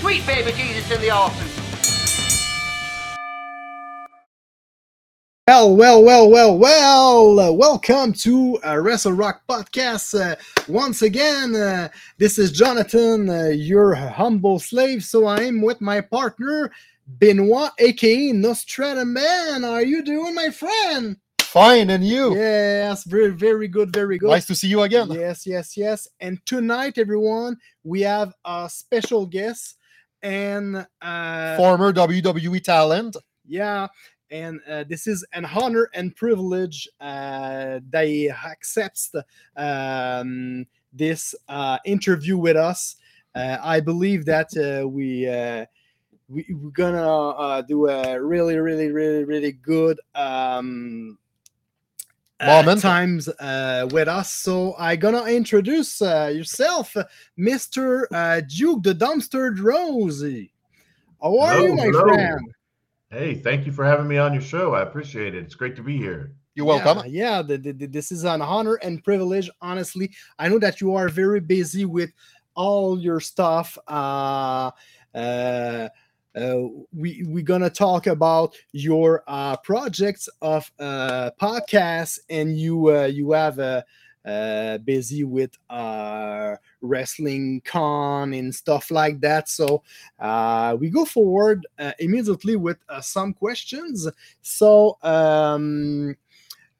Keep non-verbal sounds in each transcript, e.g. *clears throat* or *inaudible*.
Sweet baby Jesus in the office. Well, well, well, well, well. Uh, welcome to uh, Wrestle Rock Podcast. Uh, once again, uh, this is Jonathan, uh, your humble slave. So I'm with my partner, Benoit, aka Nostradamus. How are you doing, my friend? Fine, and you? Yes, very, very good, very good. Nice to see you again. Yes, yes, yes. And tonight, everyone, we have a special guest, and uh, Former WWE talent. yeah, and uh, this is an honor and privilege uh, he accepts um, this uh, interview with us. Uh, I believe that uh, we. Uh, we, we're gonna uh, do a really, really, really, really good um, uh, times uh, with us. So I'm gonna introduce uh, yourself, Mister uh, Duke the Dumpster Rosie. How are Hello, you, my hello. friend? Hey, thank you for having me on your show. I appreciate it. It's great to be here. You're welcome. Yeah, yeah the, the- the- this is an honor and privilege. Honestly, I know that you are very busy with all your stuff. Uh, uh, uh, we we're gonna talk about your uh, projects of uh, podcasts, and you uh, you have uh, uh, busy with uh, wrestling con and stuff like that. So uh, we go forward uh, immediately with uh, some questions. So. Um,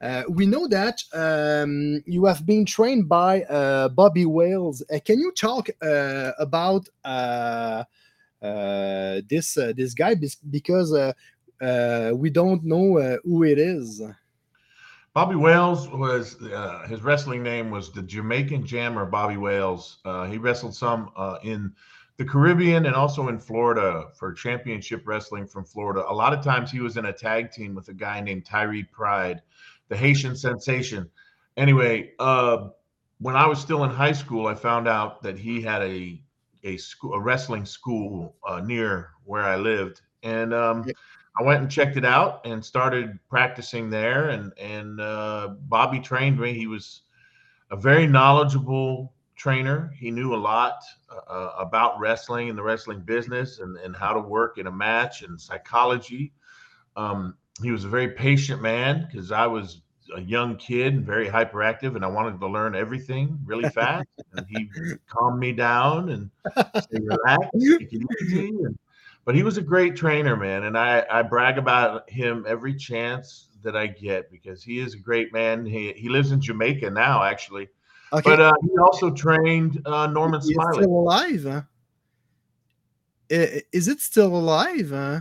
uh, we know that um, you have been trained by uh, Bobby Wales. Uh, can you talk uh, about this uh, this guy because uh, uh, we don't know who it is? Bobby Wales was uh, his wrestling name was the Jamaican Jammer Bobby Wales. Uh, he wrestled some uh, in the Caribbean and also in Florida for championship wrestling from Florida. A lot of times he was in a tag team with a guy named Tyree Pride, the Haitian sensation. Anyway, uh, when I was still in high school, I found out that he had a a school, a wrestling school uh, near where I lived, and um, Yeah. I went and checked it out and started practicing there. And and uh, Bobby trained me. He was a very knowledgeable trainer. He knew a lot uh, about wrestling and the wrestling business and, and how to work in a match and psychology. Um, he was a very patient man because I was a young kid and very hyperactive, and I wanted to learn everything really *laughs* fast. and he calmed me down and said, "Relax, *laughs* take it easy." And, but he was a great trainer, man, and I I brag about him every chance that I get because he is a great man. He he lives in Jamaica now, actually. Okay, But uh, he also trained uh, Norman Smiley. still alive? huh? Is it still alive? huh?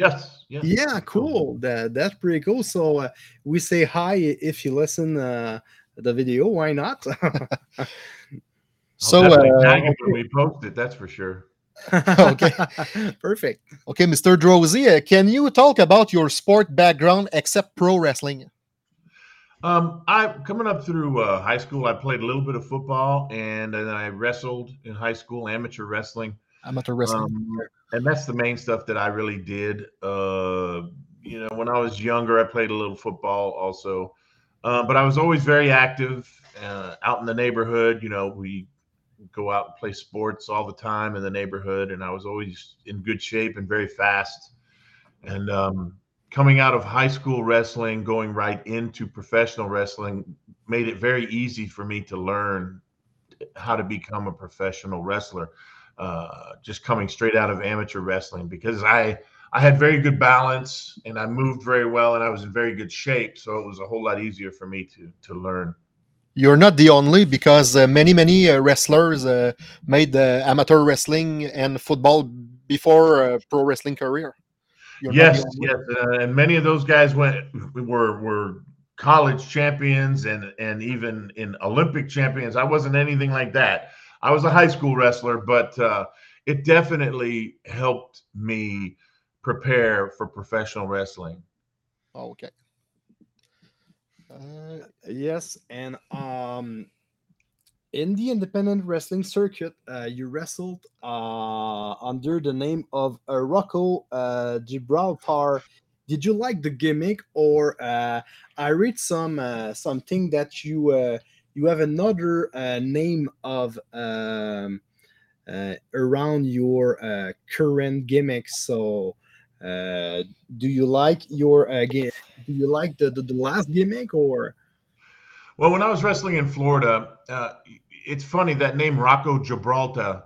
Yes, yes. Yeah, cool. That that's pretty cool. So uh, we say hi if you listen uh, the video. Why not? *laughs* So, definitely uh, tag him when we post it. That's for sure. *laughs* Okay. *laughs* perfect. okay, Mr. Droese, uh, can you talk about your sport background except pro wrestling? Um, I coming up through uh, high school, I played a little bit of football, and then I wrestled in high school, amateur wrestling. Amateur wrestling. Um, and that's the main stuff that I really did. Uh, you know, when I was younger, I played a little football also, uh, but I was always very active uh, out in the neighborhood. You know, we go out and play sports all the time in the neighborhood, and I was always in good shape and very fast. And um, coming out of high school wrestling, going right into professional wrestling, made it very easy for me to learn how to become a professional wrestler uh, just coming straight out of amateur wrestling because I I had very good balance and I moved very well and I was in very good shape, so it was a whole lot easier for me to to learn. You're not the only because uh, many, many uh, wrestlers uh, made uh, amateur wrestling and football before uh, pro wrestling career. You're yes, yes, uh, and many of those guys went were were college champions and and even in Olympic champions. I wasn't anything like that. I was a high school wrestler, but uh, it definitely helped me prepare for professional wrestling. Okay. Uh, Yes, and um, in the independent wrestling circuit, uh, you wrestled uh, under the name of uh, Rocco uh, Gibraltar. Did you like the gimmick, or uh, I read some uh, something that you uh, you have another uh, name of um, uh, around your uh, current gimmick? So, uh, do you like your uh, do you like the, the the last gimmick or? Well, when I was wrestling in Florida, uh, it's funny that name Rocco Gibraltar.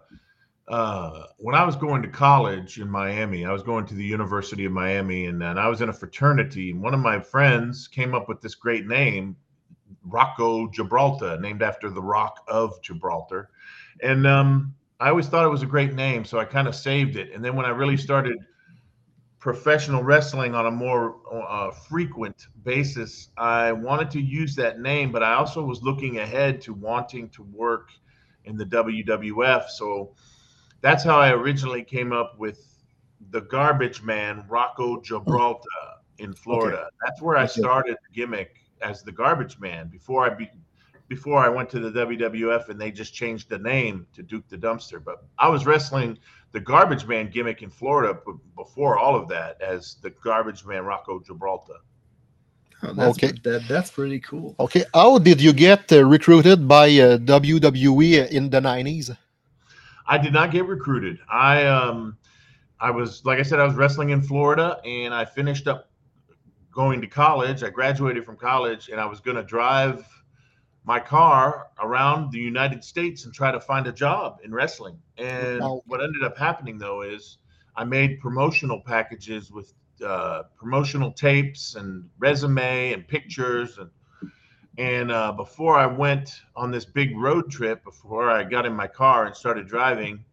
Uh, when I was going to college in Miami, I was going to the University of Miami, and, and I was in a fraternity. And one of my friends came up with this great name, Rocco Gibraltar, named after the Rock of Gibraltar. And um, I always thought it was a great name, so I kind of saved it. And then when I really started professional wrestling on a more uh, frequent basis, I wanted to use that name, but I also was looking ahead to wanting to work in the WWF. So that's how I originally came up with the Garbage Man, Rocco Gibraltar in Florida. That's where I started the gimmick as the Garbage Man before I be, before I went to the WWF and they just changed the name to Duke the Dumpster. But I was wrestling the Garbage Man gimmick in Florida b- before all of that as the Garbage Man Rocco Gibraltar. Oh, that's, Okay. that, that's pretty cool. okay. How did you get uh, recruited by uh, WWE in the 90s? I did not get recruited. I um I was like I said I was wrestling in Florida and I finished up going to college. I graduated from college and I was going to drive my car around the United States and try to find a job in wrestling. And Wow. what ended up happening though is I made promotional packages with uh, promotional tapes and resume and pictures and and uh, before I went on this big road trip, before I got in my car and started driving,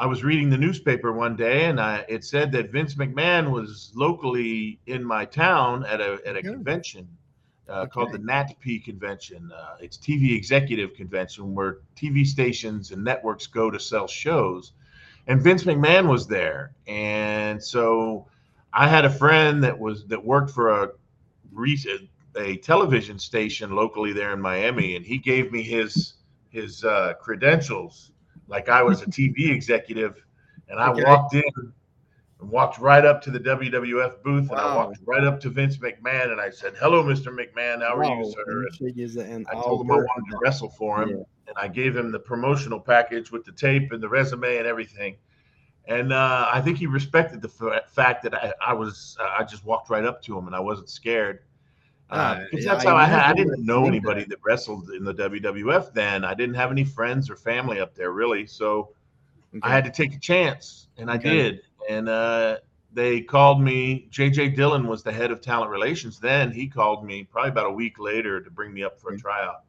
I was reading the newspaper one day, and I, it said that Vince McMahon was locally in my town at a at a Good. convention uh, called the NATPE convention. Uh, it's TV executive convention where TV stations and networks go to sell shows, and Vince McMahon was there, and so I had a friend that was that worked for a recent a television station locally there in Miami, and he gave me his his uh, credentials like I was a TV executive, and I Okay. walked in and walked right up to the WWF booth, and I walked right up to Vince McMahon, and I said, "Hello, Mr. McMahon. How are you, sir?" And Michig is an I told him I wanted to wrestle for him, Yeah. and I gave him the promotional package with the tape and the resume and everything. And uh, I think he respected the f- fact that I, I was I just walked right up to him and I wasn't scared. Uh, Ah, that's I how I had. I didn't know anybody that wrestled in the WWF then. I didn't have any friends or family up there really, so I had to take a chance, and I Okay. did. And uh, they called me. JJ Dillon was the head of talent relations then. He called me probably about a week later to bring me up for a tryout.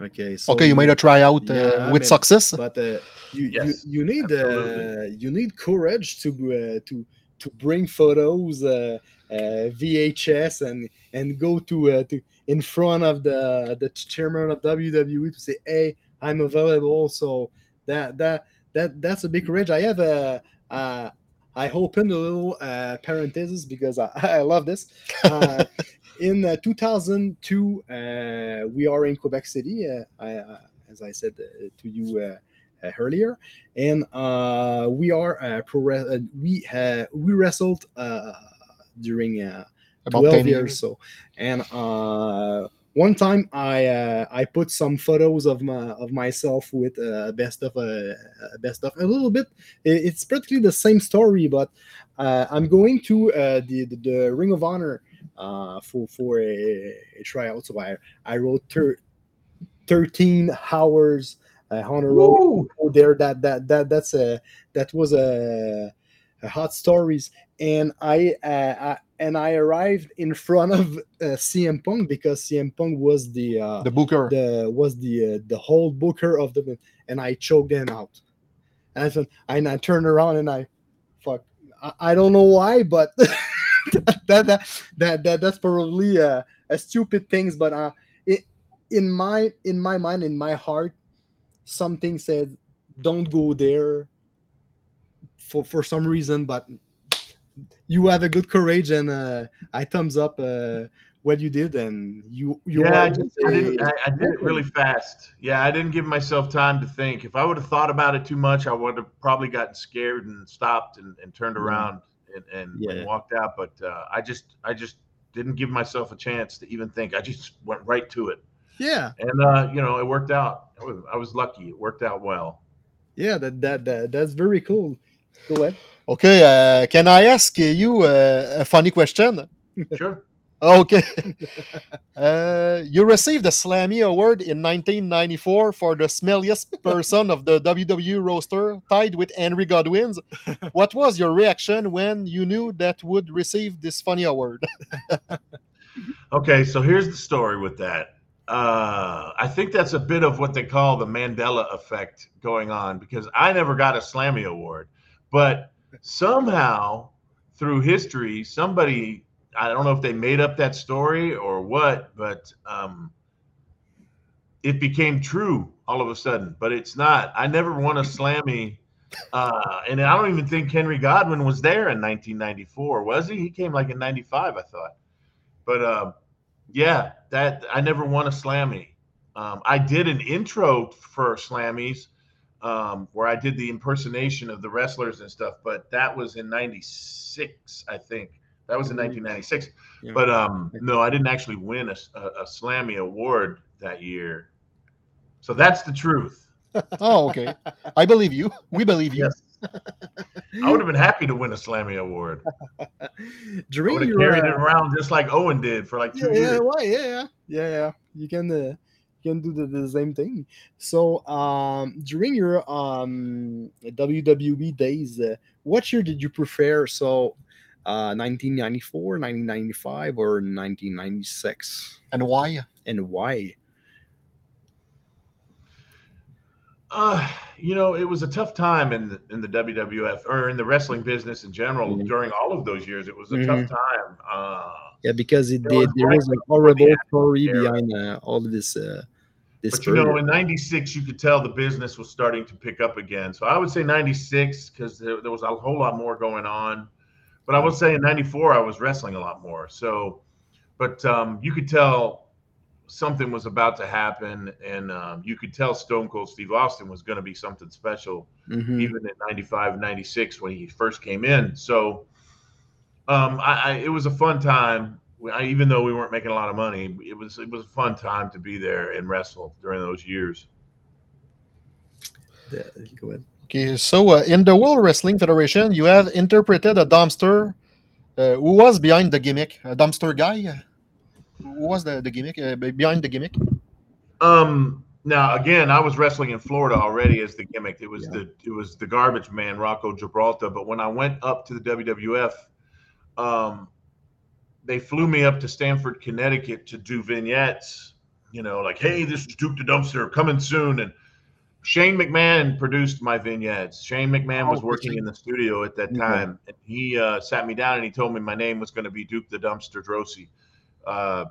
Okay, so okay, you made a tryout uh, Yeah, with man. success. but uh, you, Yes, you you need uh, you need courage to uh, to to bring photos uh, uh, VHS and and go to uh, to in front of the the chairman of WWE to say hey I'm available. So that that that that's a big courage I have a uh, I opened a little uh, parenthesis because I, *laughs* I love this. Uh, *laughs* in uh, 2002 uh, we are in Quebec City uh, I, uh, as I said uh, to you earlier, and uh, we are uh, pro uh, we uh, we wrestled uh, during uh, About 12 10 years so. And uh, one time I uh, I put some photos of my of myself with uh, best of uh, uh, best of a little bit. It's practically the same story but uh, I'm going to uh, the, the the Ring of Honor uh, for for a, a tryout. So I I wrote thir- 13 hours uh, on a road there that that that that's a that was a, a hot stories. And I, uh, I and I arrived in front of uh, CM Punk because CM Punk was the uh, the booker. the was the uh, the whole booker of the and I choked him out. And I, said- and I turned around and I fuck I, I don't know why but *laughs* that, that that that that's probably a, a stupid things, but uh, it in my in my mind, in my heart, something said, "Don't go there." For for some reason, but you have a good courage, and uh, I thumbs up uh, what you did, and you you yeah, I, just, I, didn't, I, I did it really fast. Yeah, I didn't give myself time to think. If I would have thought about it too much, I would have probably gotten scared and stopped and, and turned around and, and, Yeah. and walked out. But uh, I just I just didn't give myself a chance to even think. I just went right to it, yeah and uh, you know it worked out. I was, I was lucky. It worked out well. yeah that that, that that's very cool. Go ahead. Okay, uh, can I ask you uh, a funny question? Sure. *laughs* Okay. uh, you received the Slammy Award in 1994 for the smelliest *laughs* person of the WWE roster, tied with Henry Godwinn's. *laughs* What was your reaction when you knew that would receive this funny award? Okay, so here's the story with that. Uh, I think that's a bit of what they call the Mandela effect going on because I never got a Slammy Award, but somehow through history, somebody I don't know if they made up that story or what, but um, it became true all of a sudden. But it's not. I never won a Slammy. Uh, and I don't even think Henry Godwinn was there in 1994, was he? He came like in 95, I thought. But uh, yeah, that I never won a Slammy. Um, I did an intro for Slammies um, where I did the impersonation of the wrestlers and stuff, but that was in '96, I think. That was in 1996. Yeah. But um, no, I didn't actually win a, a, a Slammy award that year. So that's the truth. *laughs* oh, okay. I believe you. We believe you. Yes. *laughs* I would have been happy to win a Slammy award. *laughs* I During would have your, carried it uh, around just like Owen did for like two yeah, yeah, years. why? yeah, yeah, yeah, yeah. You can, uh, you can do the, the same thing. So, um, during your um WWE days, uh, what year did you prefer? So, uh, 1994, 1995, or 1996, And why? and why? Uh, you know, it was a tough time in the, in the WWF or in the wrestling business in general Mhm. during all of those years. It was a Mhm. tough time. Uh, Yeah, because it There did. was There was a horrible story behind uh, all of this. Uh, this but you know, in '96, you could tell the business was starting to pick up again. So I would say '96 because there, there was a whole lot more going on. But I would say in '94, I was wrestling a lot more. So, but um, you could tell something was about to happen, and um, you could tell Stone Cold Steve Austin was going to be something special. Mhm. even in 95 96 when he first came in so um I, I it was a fun time I, even though we weren't making a lot of money it was it was a fun time to be there and wrestle during those years Yeah, go ahead. Okay, so uh, in the World Wrestling Federation, you have interpreted a dumpster. Uh, who was behind the gimmick? A dumpster guy? Who was the, the gimmick? Uh, behind the gimmick? um now again i was wrestling in florida already as the gimmick it was Yeah. the it was the garbage man rocco gibraltar but when i went up to the wwf um they flew me up to Stamford, Connecticut to do vignettes, you know, like, hey, this is Duke the Dumpster coming soon. And Shane McMahon produced my vignettes. Shane McMahon was Oh, working in the studio at that time. And he uh, sat me down and he told me my name was going to be Duke the Dumpster Droese. Uh,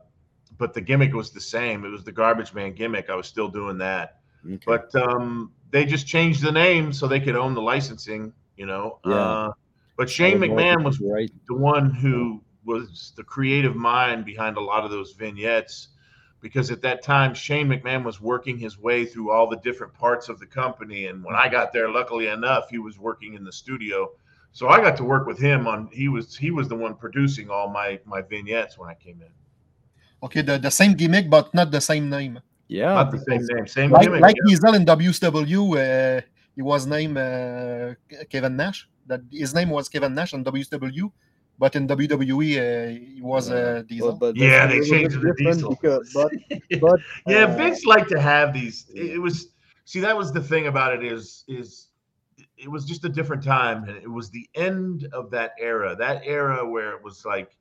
but the gimmick was the same. It was the garbage man gimmick. I was still doing that. Okay. But um, they just changed the name so they could own the licensing, you know. Yeah. Uh, but Shane McMahon was right. the one who was the creative mind behind a lot of those vignettes because at that time Shane McMahon was working his way through all the different parts of the company and when I got there luckily enough he was working in the studio so I got to work with him on he was he was the one producing all my my vignettes when I came in Okay, the, the same gimmick, but not the same name. Yeah. not the same name same Like, gimmick like yeah. Diesel in WCW, uh, he was named uh, Kevin Nash. That his name was Kevin Nash in WCW, but in WWE uh, he was uh, Diesel. But, but Yeah, they changed bit it to Diesel. Because, but *laughs* but yeah, uh, Vince liked to have these. It, it was see that was the thing about it is is it was just a different time, and it was the end of that era. That era where it was like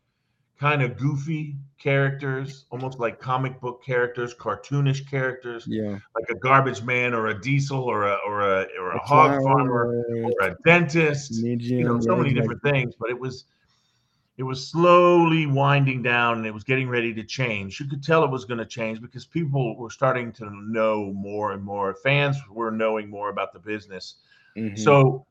kind of goofy characters, almost like comic book characters, cartoonish characters, yeah, like a garbage man or a diesel or a or a or a, A hog farmer or a dentist. You know, so many different things, but it was it was slowly winding down and it was getting ready to change. You could tell it was going to change because people were starting to know more and more. Fans were knowing more about the business. Mhm. So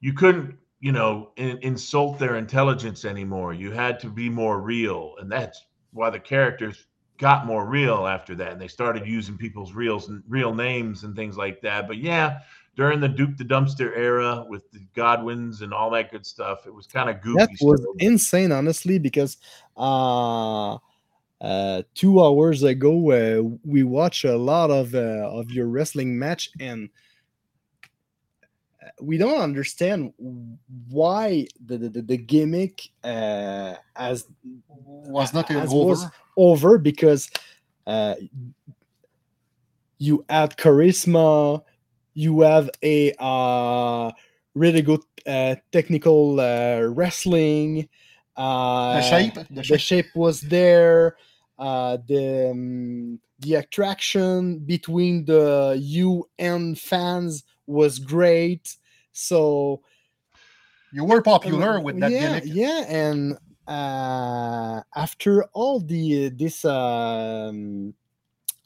you couldn't, you know, in, insult their intelligence anymore. You had to be more real, and that's why the characters got more real after that. And they started using people's reals and real names and things like that. But yeah, during the Duke the Dumpster era with the Godwinns and all that good stuff, it was kind of goofy. that was insane honestly because uh uh two hours ago uh, we watched a lot of uh, of your wrestling match and we don't understand why the the, the- the gimmick uh as Was not as over. was over because uh you add charisma you have a uh really good uh, technical uh, wrestling uh the shape. The the shape. shape was there uh the um, the attraction between the you and fans was great so You were popular um, with that yeah, gimmick. Yeah, and uh, after all the this um,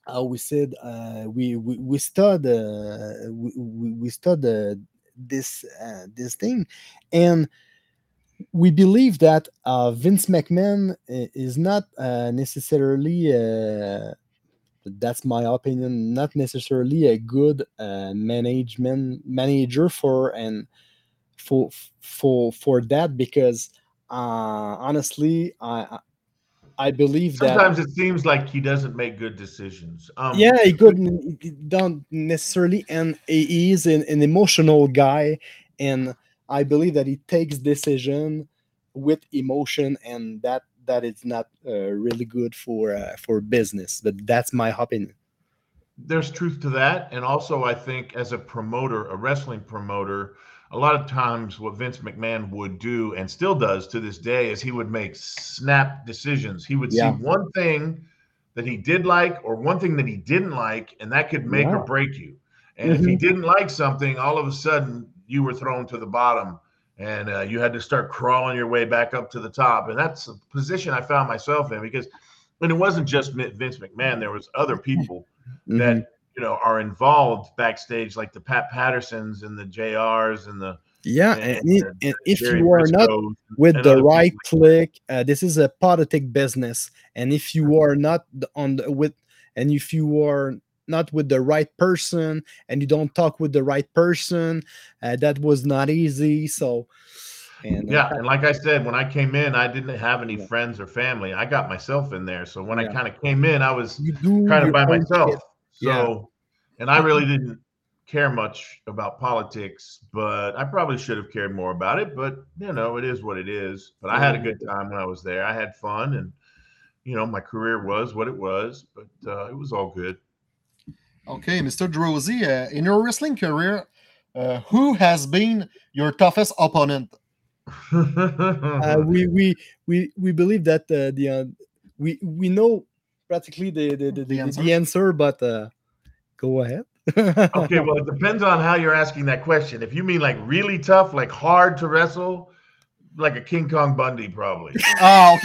how we said uh, we we we stud uh, we we, we stud uh, this uh, this thing, and we believe that uh, Vince McMahon is not uh, necessarily. Uh, that's my opinion. Not necessarily a good uh, management manager for and for for for that because uh honestly i I- believe that Sometimes it seems like he doesn't make good decisions. Um, yeah he couldn't he don't necessarily and he is an, an emotional guy and i believe that he takes decision with emotion and that that is not uh, really good for uh, for business but that's my opinion there's truth to that and also i think as a promoter a wrestling promoter a lot of times what vince mcmahon would do and still does to this day is he would make snap decisions he would Yeah. see one thing that he did like or one thing that he didn't like and that could make Yeah. or break you and if he didn't like something all of a sudden you were thrown to the bottom and uh, you had to start crawling your way back up to the top and that's a position i found myself in because and it wasn't just vince mcmahon there was other people Mhm. that you know are involved backstage, like the Pat Pattersons and the JRs and the yeah and- and, and and if you are not with the right people click uh, this is a politic business and if you are not on the with and if you are not with the right person and you don't talk with the right person uh, that was not easy so and uh, Yeah, and like I said, when I came in, I didn't have any Yeah. friends or family. I got myself in there, so when I kind of came in, I was kind of by myself. shit. So, Yeah. and I really *laughs* didn't care much about politics, but I probably should have cared more about it. But you know, it is what it is. But I had a good time when I was there. I had fun, and you know, my career was what it was. But uh, it was all good. Okay, Mr. Droese, uh, in your wrestling career, uh, who has been your toughest opponent? *laughs* uh, we we we we believe that uh, the uh, we we know practically the the, the, the, answer? the answer but uh, go ahead okay, well, it depends on how you're asking that question. If you mean like really tough, like hard to wrestle, like a King Kong Bundy, probably. *laughs* Oh.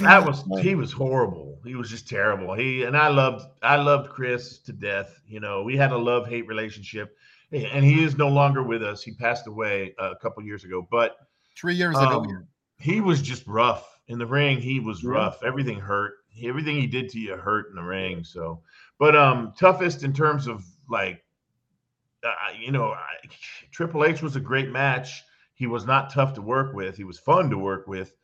That was he was horrible. He was just terrible. He and I loved I loved Chris to death. You know, we had a love hate relationship, and he is no longer with us. He passed away a couple years ago, but Three years ago. um, he was just rough in the ring. He was Yeah. rough. Everything hurt. Everything he did to you hurt in the ring. So, but um, toughest in terms of like, uh, you know, I, Triple H was a great match. He was not tough to work with. He was fun to work with.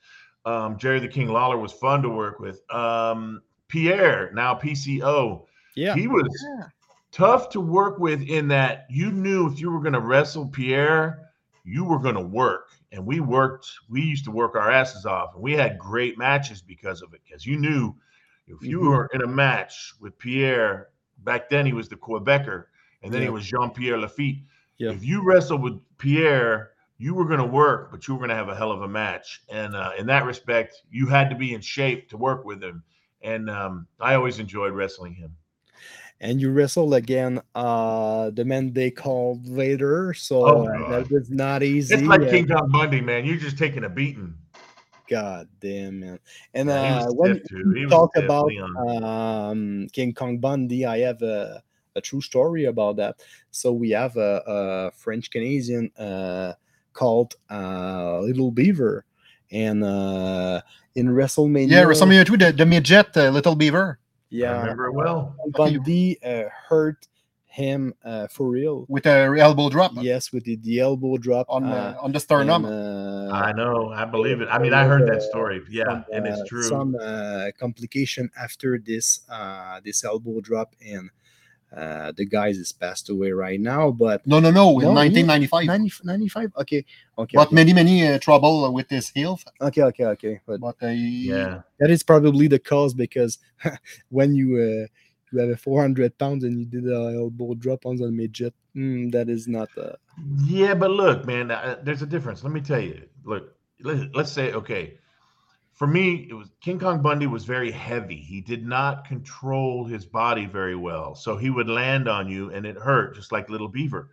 Um, Jerry the King Lawler was fun to work with. Um, Pierre, now PCO, yeah he was Yeah. tough to work with in that you knew if you were going to wrestle Pierre, you were going to work. And we worked, we used to work our asses off. And we had great matches because of it. Because you knew if you Mhm. were in a match with Pierre, back then he was the Quebecer, and then he Yeah. was Jean Pierre Lafitte. Yeah. If you wrestled with Pierre, you were going to work, but you were going to have a hell of a match. And uh, in that respect, you had to be in shape to work with him. And um, I always enjoyed wrestling him. and you wrestled again uh the man they called Vader. So Oh, uh, that was not easy. It's like uh, King Kong Bundy, man. You're just taking a beating. God damn man. And uh, when stiff, too. He you talk about um, King Kong Bundy, I have a, a true story about that. So we have a, a French Canadian uh, called uh, Little Beaver, and uh, in WrestleMania, Yeah, WrestleMania 2, the, the midget uh, Little Beaver I yeah, remember it well. Bundy uh, hurt him uh, for real. with a elbow drop Yes, with the, the elbow drop on, uh, uh, on the sternum. and, uh, I know. I believe it. I mean, I heard that story. Yeah, some, and it's true. Some uh, complication after this uh, this elbow drop, and uh, the guys is passed away right now. But no, no, no, in No, 1995. 90, 95? Okay, okay, But okay, many, many uh, trouble with his health. okay, okay, okay. But But uh, yeah. that is probably the cause because *laughs* when you uh, you have a 400 pounds and you did a elbow drop on the midget, mm, that is not. Uh, Yeah, but look, man, uh, there's a difference. Let me tell you. Look, let, let's say, okay, for me, it was King Kong Bundy was very heavy. He did not control his body very well, so he would land on you and it hurt, just like Little Beaver.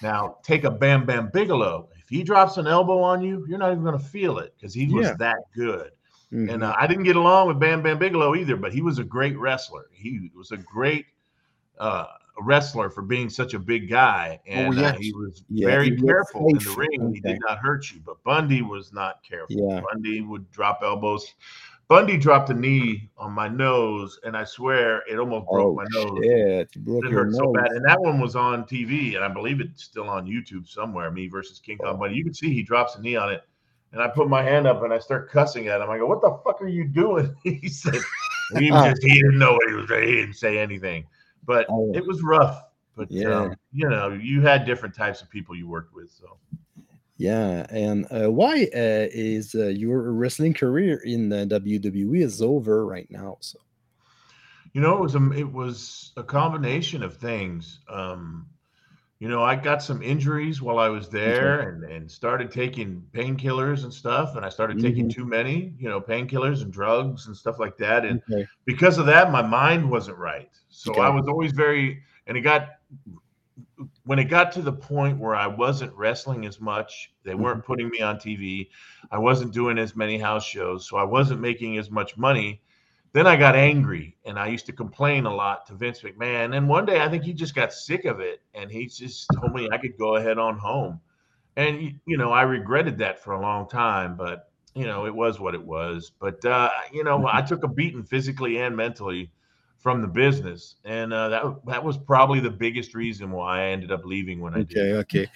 Now, take a Bam Bam Bigelow. If he drops an elbow on you, you're not even going to feel it because he was Yeah. that good. mhm. And uh, I didn't get along with Bam Bam Bigelow either, but he was a great wrestler. He was a great uh, wrestler for being such a big guy, and uh, yes. he was Yeah, very he was careful in the ring. He did not hurt you, but Bundy was not careful. Yeah. Bundy would drop elbows. Bundy dropped a knee on my nose, and I swear it almost broke oh my nose. broke It hurt so bad, and that one was on TV, and I believe it's still on YouTube somewhere. Me versus King Kong Bundy. You can see he drops a knee on it, and I put my hand up and I start cussing at him. I go, "What the fuck are you doing?" *laughs* he said, "He *laughs* just he didn't know what he was. He didn't say anything." But Oh. it was rough. But Yeah. um, you know, you had different types of people you worked with, so Yeah, and uh, why uh, is uh, your wrestling career in the WWE is over right now? So you know it was a it was a combination of things. Um, you know, I got some injuries while I was there, and and started taking painkillers and stuff, and I started taking Mhm. too many, you know, painkillers and drugs and stuff like that, and okay. because of that, my mind wasn't right. So Okay. I was always very, and it got when it got to the point where I wasn't wrestling as much, they Mm-hmm. weren't putting me on TV. I wasn't doing as many house shows, so I wasn't making as much money. Then I got angry and I used to complain a lot to Vince McMahon. And one day I think he just got sick of it and he just told me I could go ahead on home. And, you know, I regretted that for a long time, but, you know, it was what it was. But, uh, you know, I took a beating physically and mentally from the business. And uh, that, that was probably the biggest reason why I ended up leaving when I did. Okay, okay,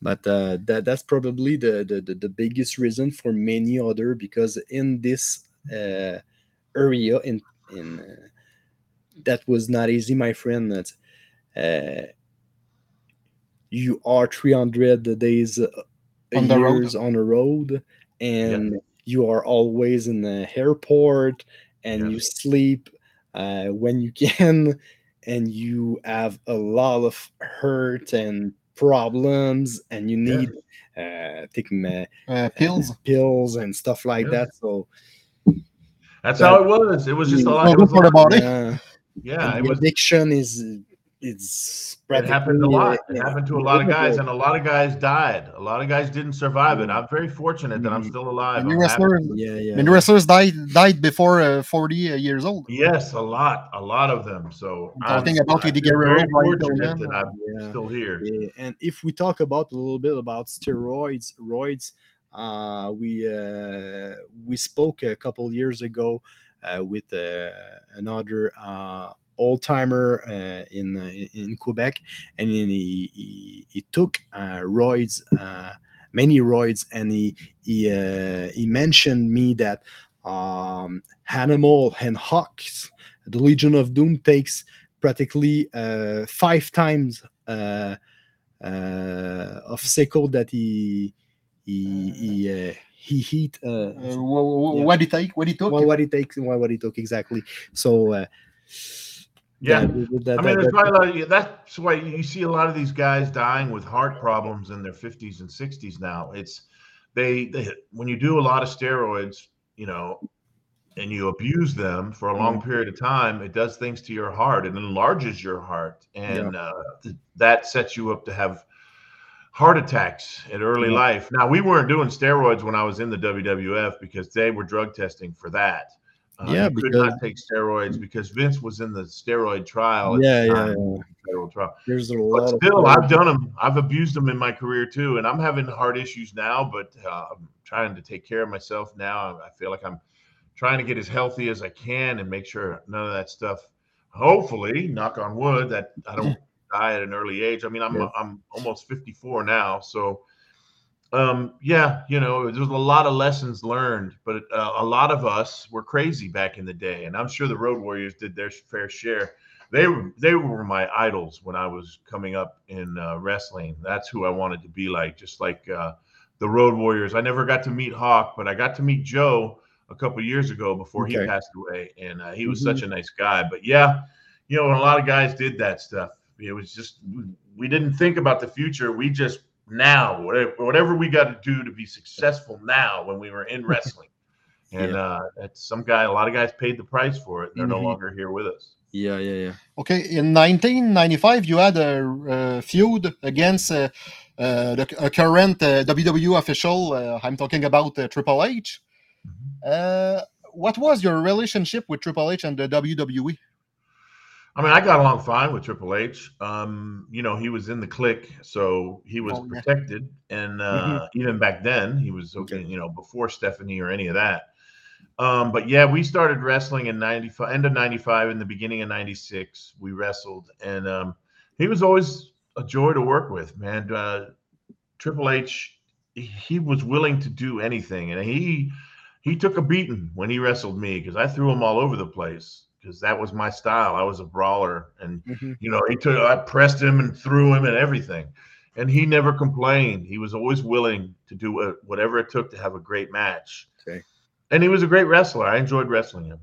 but uh, that that's probably the, the the the biggest reason for many other because in this uh, area in in uh, that was not easy, my friend. That uh, you are 300 days uh, On the road. years on the road, and you are always in the airport, and Yeah. you sleep uh, when you *laughs* can, and you have a lot of hurt and problems, and you Yeah. need uh, taking uh, uh, pills. pills and stuff like Yeah. that. So That's how it was. It was just a lot. No It was a for the body. yeah, yeah, it the was addiction is it's It happened a lot. uh, It yeah, happened to a lot of guys, and a lot of guys died. A lot of guys didn't survive it. Mm. I'm very fortunate that I'm Mm. still alive. Many I'm wrestlers, yeah, yeah. many wrestlers died died before uh, 40 years old. Yes, a lot, a lot of them. So I'm talking about I Eddie feel Guerrero, very Brian fortunate Pillman. that I'm Yeah. still here. Yeah, and if we talk about a little bit about steroids, roids, uh, we uh, we spoke a couple years ago uh, with uh, another uh, old timer in in Quebec, and he he, he took roids, many roids, and he he he mentioned me that um, Animal and Hawks, the Legion of Doom takes practically five times of Seiko that he he he uh, he heat uh, Uh, wha- wha- Yeah. What did he take? What he took? what, what he takes and what, what he took exactly. So uh, Yeah. that- that- I mean, that- there's probably a that- lot of, that's why you see a lot of these guys dying with heart problems in their 50s and 60s now. It's they, they when you do a lot of steroids, you know, and you abuse them for a long Mm-hmm. period of time, it does things to your heart. It enlarges your heart, and uh, th- that sets you up to have heart attacks at early Yeah. life. Now, we weren't doing steroids when I was in the WWF because they were drug testing for that. Uh, Yeah, you could not take steroids because Vince was in the steroid trial. Yeah, yeah, yeah. Federal trial. There's a But lot of still, I've done them. I've abused them in my career too, and I'm having heart issues now. But uh, I'm trying to take care of myself now. I feel like I'm trying to get as healthy as I can and make sure none of that stuff. Hopefully, knock on wood, that I don't die at an early age. I mean, I'm Yeah. I'm almost 54 now, so um, yeah, you know, there's a lot of lessons learned, but uh, a lot of us were crazy back in the day, and I'm sure the Road Warriors did their fair share they were they were my idols when I was coming up in uh, wrestling. That's who I wanted to be like, just like uh, the Road Warriors. I never got to meet Hawk, but I got to meet Joe a couple years ago before he passed away, and uh, he was Mhm. such a nice guy. But yeah, you know, a lot of guys did that stuff. It was just we- we didn't think about the future. We just now whatever, whatever we got to do to be successful now when we were in *laughs* wrestling. And uh, that's some guy, a lot of guys paid the price for it. They're no Mhm. longer here with us. Yeah, yeah, yeah. Okay, in 1995, you had a, uh feud against uh, uh, the a current uh, WWE official. Uh, I'm talking about uh, Triple H. Uh, what was your relationship with Triple H and the? WWE? I mean, I got along fine with Triple H. Um, you know, he was in the clique, so he was Oh, yeah. protected. And uh, even back then, he was okay, Okay. you know, before Stephanie or any of that. Um, but yeah, we started wrestling in 95, end of 95, in the beginning of 96. We wrestled, and um, he was always a joy to work with, man. Uh, Triple H, he was willing to do anything, and he he took a beating when he wrestled me because I threw him all over the place because that was my style. I was a brawler, and Mhm. you know, he took I pressed him and threw him and everything, and he never complained. He was always willing to do wha- whatever it took to have a great match. Okay. And he was a great wrestler. I enjoyed wrestling him.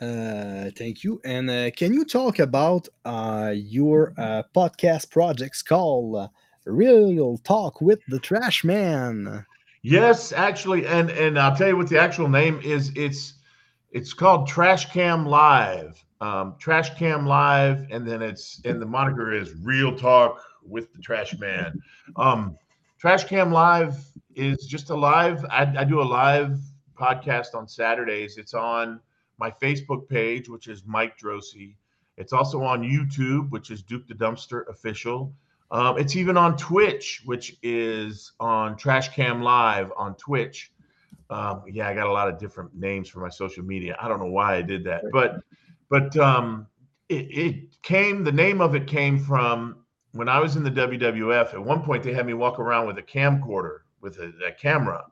Uh, thank you. And uh, can you talk about uh, your uh, podcast projects called uh, Real Talk with the Trash Man? Yes, actually, and and I'll tell you what the actual name is. It's it's called Trash Cam Live. Um, Trash Cam Live, and then it's and the moniker is Real Talk with the Trash Man. Um, Trash Cam Live is just a live. I, I do a live podcast on Saturdays. It's on my Facebook page, which is Mike Droese. It's also on YouTube, which is Duke the Dumpster Official. Um, it's even on Twitch, which is on Trash Cam Live on Twitch. Um, yeah, I got a lot of different names for my social media. I don't know why I did that, but but um, it, it came. The name of it came from when I was in the WWF. At one point, they had me walk around with a camcorder with a, a camera,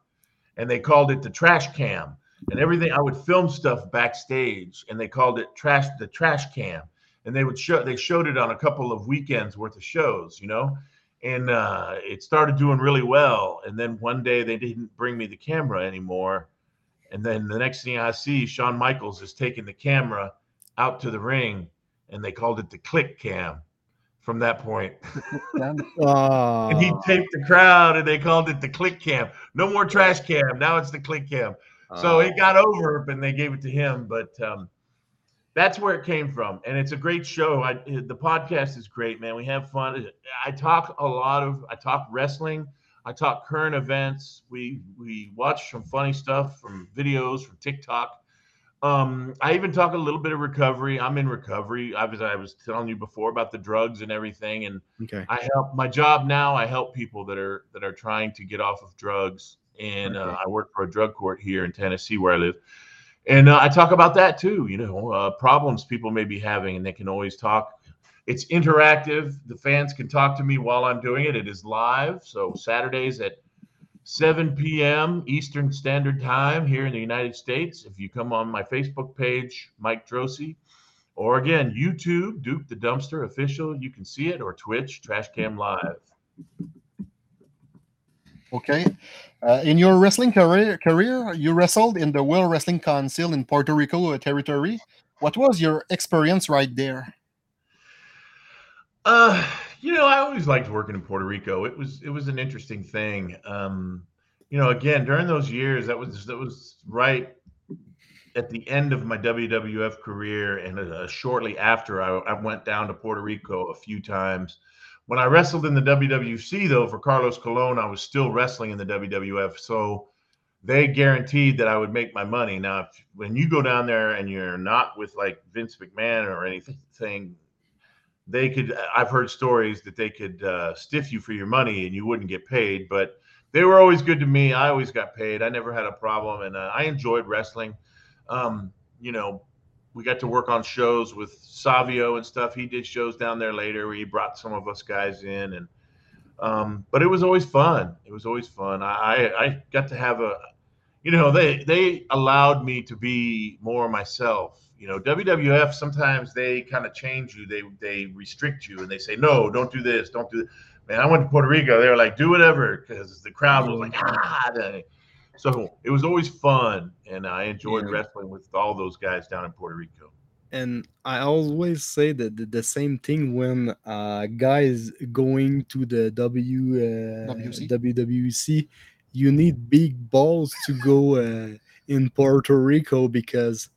and they called it the Trash Cam. And everything I would film stuff backstage, and they called it trash the Trash Cam and they would show they showed it on a couple of weekends worth of shows you know and uh, it started doing really well and then one day they didn't bring me the camera anymore and then the next thing i see shawn michaels is taking the camera out to the ring and they called it the click cam from that point. *laughs* Uh, and he taped the crowd and they called it the click cam. No more trash cam now it's the click cam. So it got over and they gave it to him but um, that's where it came from and it's a great show. I, the podcast is great man. We have fun. I talk a lot of i talk wrestling. I talk current events. We we watch some funny stuff from videos from tiktok. Um, i even talk a little bit of recovery. I'm in recovery. I was i was telling you before about the drugs and everything and okay. I help my job now. I help people that are that are trying to get off of drugs, and uh, I work for a drug court here in Tennessee where I live, and uh, I talk about that too. You know, uh, problems people may be having, and they can always talk. It's interactive. The fans can talk to me while I'm doing it. It is live, so Saturdays at 7 p.m. Eastern Standard Time here in the United States. If you come on my Facebook page, Mike Droese, or again, YouTube, Duke the Dumpster Official, you can see it, or Twitch, Trash Cam Live. Okay. Uh, in your wrestling career, career, you wrestled in the World Wrestling Council in Puerto Rico uh, territory. What was your experience right there? Uh, you know, I always liked working in Puerto Rico. It was it was an interesting thing. Um, you know, again, during those years, that was that was right at the end of my WWF career, and uh, shortly after, I, I went down to Puerto Rico a few times. When I wrestled in the WWC, though, for Carlos Colon, I was still wrestling in the WWF. So they guaranteed that I would make my money. Now, if, when you go down there and you're not with like Vince McMahon or anything, they could. I've heard stories that they could uh, stiff you for your money and you wouldn't get paid. But they were always good to me. I always got paid. I never had a problem, and uh, I enjoyed wrestling. Um, you know, we got to work on shows with Savio and stuff. He did shows down there later where he brought some of us guys in, and um, but it was always fun. It was always fun. I, I got to have a, you know, they they allowed me to be more myself. You know, WWF sometimes they kind of change you. They they restrict you and they say no, don't do this, don't do. This. Man, I went to Puerto Rico. They were like, do whatever, because the crowd was like, ah. So it was always fun, and I enjoyed Yeah. wrestling with all those guys down in Puerto Rico. and I always say that the, the same thing when uh, guys going to the W uh, WC? WWC, you need big balls to go uh, in Puerto Rico because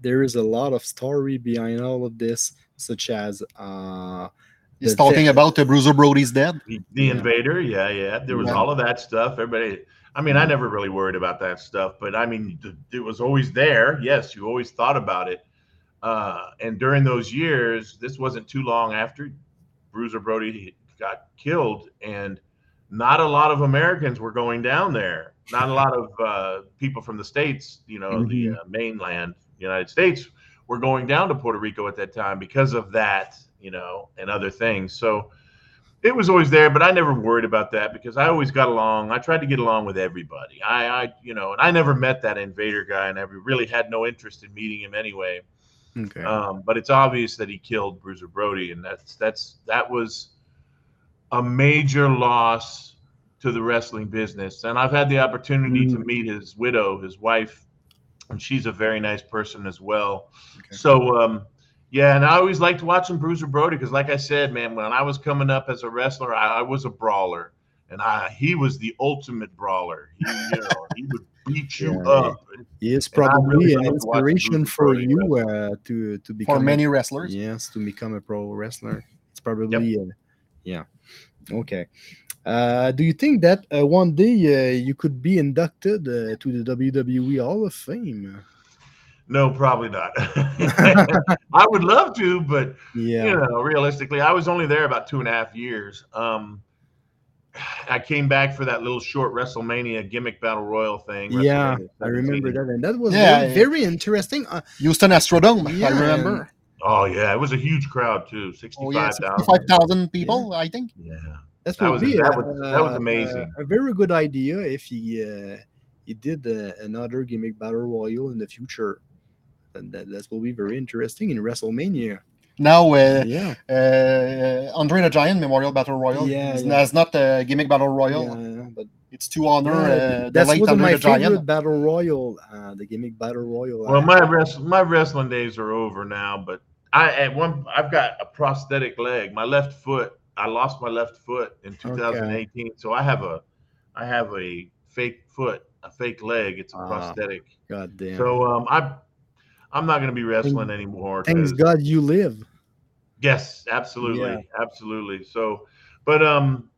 there is a lot of story behind all of this, such as uh, He's talking about the Bruiser Brody's dead. The, the Yeah. invader, yeah, yeah. There was Yeah. all of that stuff. Everybody, I mean, I never really worried about that stuff, but I mean, it was always there. Yes, you always thought about it. Uh, and during those years, this wasn't too long after Bruiser Brody got killed, and not a lot of Americans were going down there. Not a lot of uh, people from the states, you know, the uh, mainland United States, were going down to Puerto Rico at that time because of that, you know, and other things. So it was always there, but I never worried about that because I always got along. I tried to get along with everybody. I, I you know, and I never met that invader guy, and I really had no interest in meeting him anyway. okay. Um, but it's obvious that he killed Bruiser Brody, and that's that's that was a major loss to the wrestling business. And I've had the opportunity to meet his widow, his wife, and she's a very nice person as well. So um, yeah, and I always liked watching Bruiser Brody because, like I said, man, when I was coming up as a wrestler, I, I was a brawler, and I he was the ultimate brawler. He, you know, he would beat you Yeah, up. he is probably really an inspiration for Brody you uh, to to become For a- many wrestlers. Yes, to become a pro wrestler. It's probably uh, yeah. Okay. Uh, do you think that uh, one day uh, you could be inducted uh, to the WWE Hall of Fame? No, probably not. *laughs* *laughs* I would love to, but Yeah. you know, realistically, I was only there about two and a half years. Um, I came back for that little short WrestleMania gimmick battle royal thing. Yeah, I remember that, and that was Yeah, very, yeah. very interesting. Uh, Houston Astrodome, Yeah, I remember. Oh yeah, it was a huge crowd too, Oh, yeah, sixty-five thousand. 65,000 people, I think. Yeah, that That was- be that a, was- that was uh, amazing. A, a very good idea if he uh, he did uh, another gimmick battle royal in the future. And that that will be very interesting in WrestleMania. Now, uh, yeah, uh, Andre the Giant Memorial Battle Royal. Yeah, it's, yeah. it's not a gimmick battle royal. yeah, but It's to honor Yeah, uh, the late one of Andre my the favorite Giant. battle royal, uh, the gimmick battle royal. Well, uh, my rest, my wrestling days are over now, but I at one I've got a prosthetic leg. My left foot, I lost my left foot in 2018, so I have a I have a fake foot, a fake leg. It's a Ah, prosthetic. God damn. So um, I I'm not going to be wrestling anymore. Thanks God you live. Yes, absolutely, Yeah. absolutely. So, but um,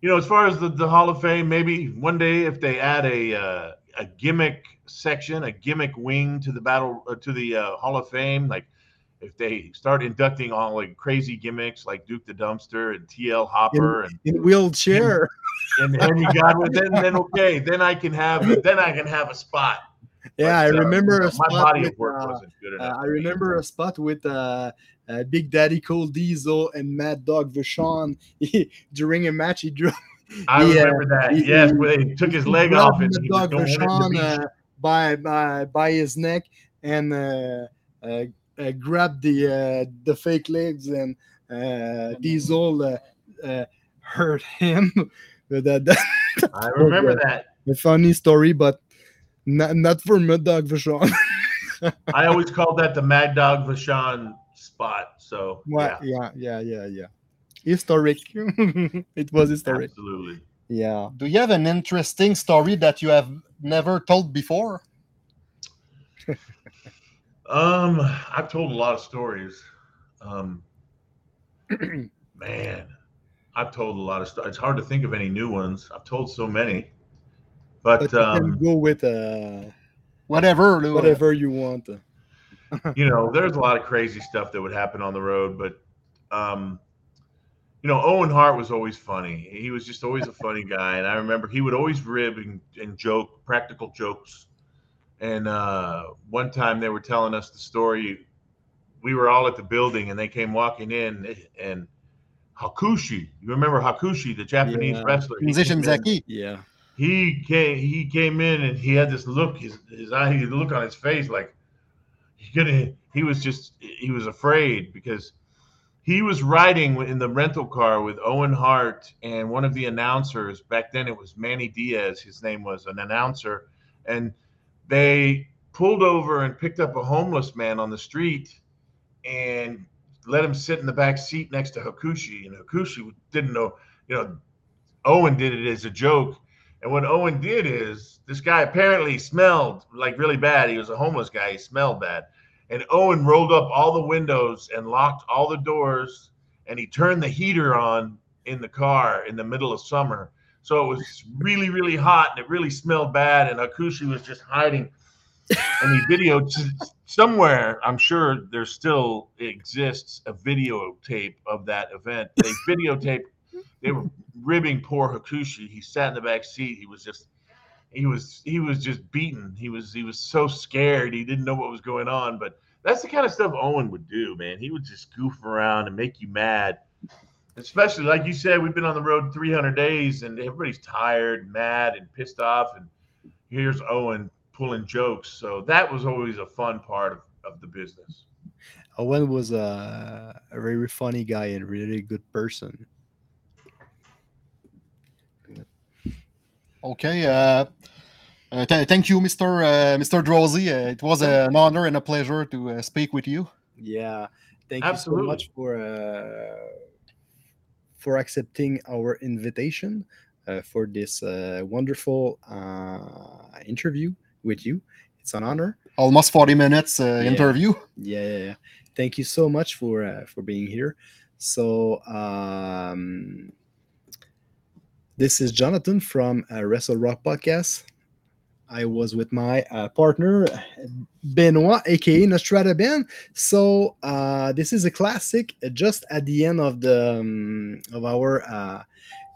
you know, as far as the, the Hall of Fame, maybe one day if they add a uh, a gimmick section, a gimmick wing to the battle uh, to the uh, Hall of Fame, like if they start inducting all like crazy gimmicks like Duke the Dumpster and TL Hopper and In wheelchair. and Henry Godwinn, then then okay, then I can have then I can have a spot. Yeah, I But, uh, remember know, a my spot body with, of work uh, wasn't good Uh, enough. I remember a spot with uh, uh, Big Daddy Cool Diesel and Mad Dog Vachon *laughs* during a match. He drew. *laughs* I he, uh, remember that. he- yes, he- where they took his leg off and Mad he Dog Vachon uh, by, by by his neck and uh, uh, uh, grabbed the uh, the fake legs and uh, Diesel uh, uh, hurt him. *laughs* That, that I remember that. a funny story, but not, not for Mad Dog Vachon. *laughs* I always called that the Mad Dog Vachon spot. So What? yeah, Yeah, yeah, yeah, yeah. Historic. *laughs* it was historic. absolutely. Yeah. Do you have an interesting story that you have never told before? *laughs* Um, I've told a lot of stories. Um, *clears throat* man, I've told a lot of stories. It's hard to think of any new ones. I've told so many, but, But you can um, go with uh, Whatever. là. whatever you want. you know, there's a lot of crazy stuff that would happen on the road, but um, you know, Owen Hart was always funny. He was just always a funny guy, and I remember he would always rib and, and joke, practical jokes. And uh, one time they were telling us the story. We were all at the building, and they came walking in, and Hakushi. You remember Hakushi, the Japanese Yeah. wrestler? Musician came Zaki. Yeah. He came he came in and he had this look his his eye look on his face like he gonna he was just he was afraid because he was riding in the rental car with Owen Hart and one of the announcers. Back then it was Manny Diaz his name was an announcer. And they pulled over and picked up a homeless man on the street and let him sit in the back seat next to Hakushi. And Hakushi didn't know you know Owen did it as a joke and what Owen did is this guy apparently smelled like really bad. He was a homeless guy. He smelled bad. And Owen rolled up all the windows and locked all the doors and he turned the heater on in the car in the middle of summer. So it was really, really hot and it really smelled bad. And Hakushi was just hiding. And he videoed *laughs* somewhere, I'm sure there still exists a videotape of that event. They *laughs* videotaped, they were ribbing poor Hakushi. He sat in the back seat. He was just he was he was just beaten. He was he was so scared. He didn't know what was going on. But that's the kind of stuff Owen would do, man. He would just goof around and make you mad. Especially like you said, we've been on the road 300 days and everybody's tired, mad, and pissed off. And here's Owen pulling jokes. So that was always a fun part of, of the business. Owen was a, a very funny guy and really good person. Okay. Uh, uh, th- thank you, Mr. Uh, Mr. Droese. Uh, it was an honor and a pleasure to uh, speak with you. Yeah, thank Absolutely. you so much for uh, for accepting our invitation uh, for this uh, wonderful uh, interview with you. It's an honor. Almost 40 minutes uh, Yeah. interview. Yeah, yeah, yeah. Thank you so much for uh, for being here. So um, this is Jonathan from uh, Wrestle Rock Podcast. I was with my uh, partner Benoit, aka Nostrada Ben. So uh, this is a classic. uh, Just at the end of the um, of our, uh,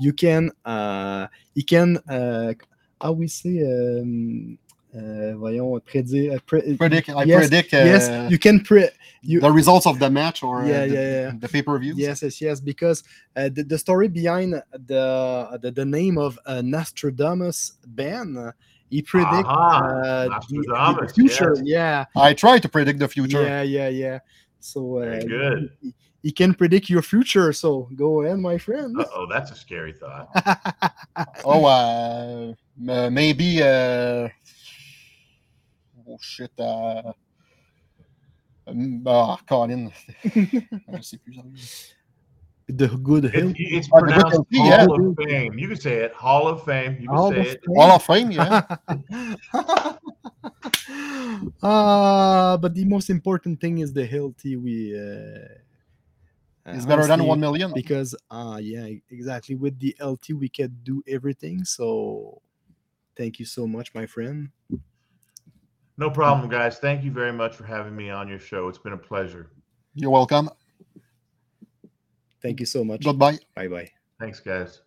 you can uh, you can uh, how we say um, uh, voyons prédire. uh, pre- Predict, I Yes, predict uh, yes, you can pre. You, the results of the match or uh, Yeah, the, yeah, yeah. the pay per view. Yes, yes, yes. Because uh, the, the story behind the the, the name of uh, Nostradamus Ben, he predict Aha, uh, the- the, future. yes. Yeah, I try to predict the future. yeah, yeah, yeah. So uh, Very good. He, he can predict your future. So go ahead, my friend. Uh oh, that's a scary thought. *laughs* Oh, uh, m- maybe. Oh shit. Ah, Colin. Je sais plus. the good hill. It- it's Oh, the good yeah. Hall of Fame. You can say it. Hall of Fame. You can Hall say it. Fame. Hall of Fame, yeah. *laughs* uh, but the most important thing is the health we. Uh, It's better than 1 million. because uh yeah exactly with the lt we can do everything so thank you so much my friend No problem, guys. Thank you very much for having me on your show. It's been a pleasure. You're welcome. thank you so much Goodbye. bye bye Thanks, guys.